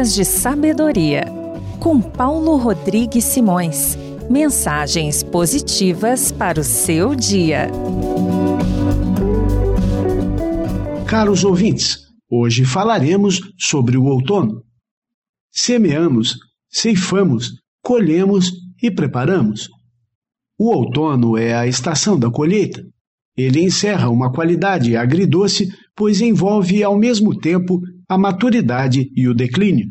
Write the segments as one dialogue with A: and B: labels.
A: De Sabedoria, com Paulo Rodrigues Simões. Mensagens positivas para o seu dia.
B: Caros ouvintes, hoje falaremos sobre o outono. Semeamos, ceifamos, colhemos e preparamos. O outono é a estação da colheita. Ele encerra uma qualidade agridoce, pois envolve ao mesmo tempo a maturidade e o declínio.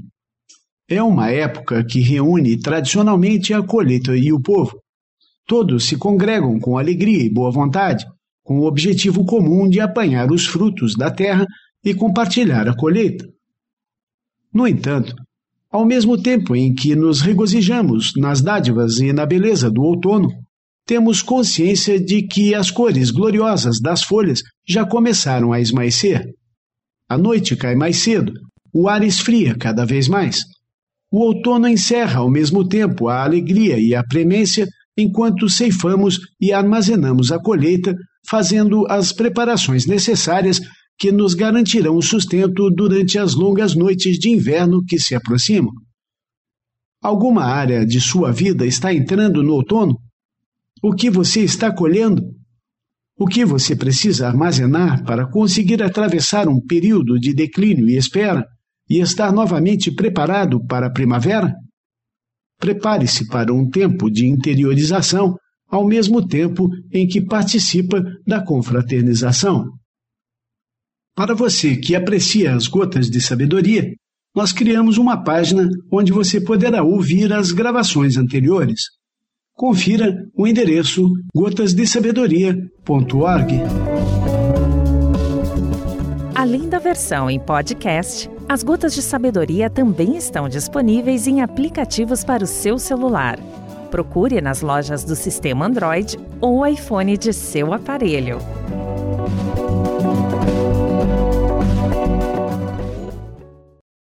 B: É uma época que reúne tradicionalmente a colheita e o povo. Todos se congregam com alegria e boa vontade, com o objetivo comum de apanhar os frutos da terra e compartilhar a colheita. No entanto, ao mesmo tempo em que nos regozijamos nas dádivas e na beleza do outono, temos consciência de que as cores gloriosas das folhas já começaram a esmaecer. A noite cai mais cedo, o ar esfria cada vez mais. O outono encerra ao mesmo tempo a alegria e a premência enquanto ceifamos e armazenamos a colheita, fazendo as preparações necessárias que nos garantirão o sustento durante as longas noites de inverno que se aproximam. Alguma área de sua vida está entrando no outono? O que você está colhendo? O que você precisa armazenar para conseguir atravessar um período de declínio e espera e estar novamente preparado para a primavera? Prepare-se para um tempo de interiorização, ao mesmo tempo em que participa da confraternização. Para você que aprecia as gotas de sabedoria, nós criamos uma página onde você poderá ouvir as gravações anteriores confira o endereço gotasdesabedoria.org.
A: Além da versão em podcast, as Gotas de Sabedoria também estão disponíveis em aplicativos para o seu celular. Procure nas lojas do sistema Android ou iPhone de seu aparelho.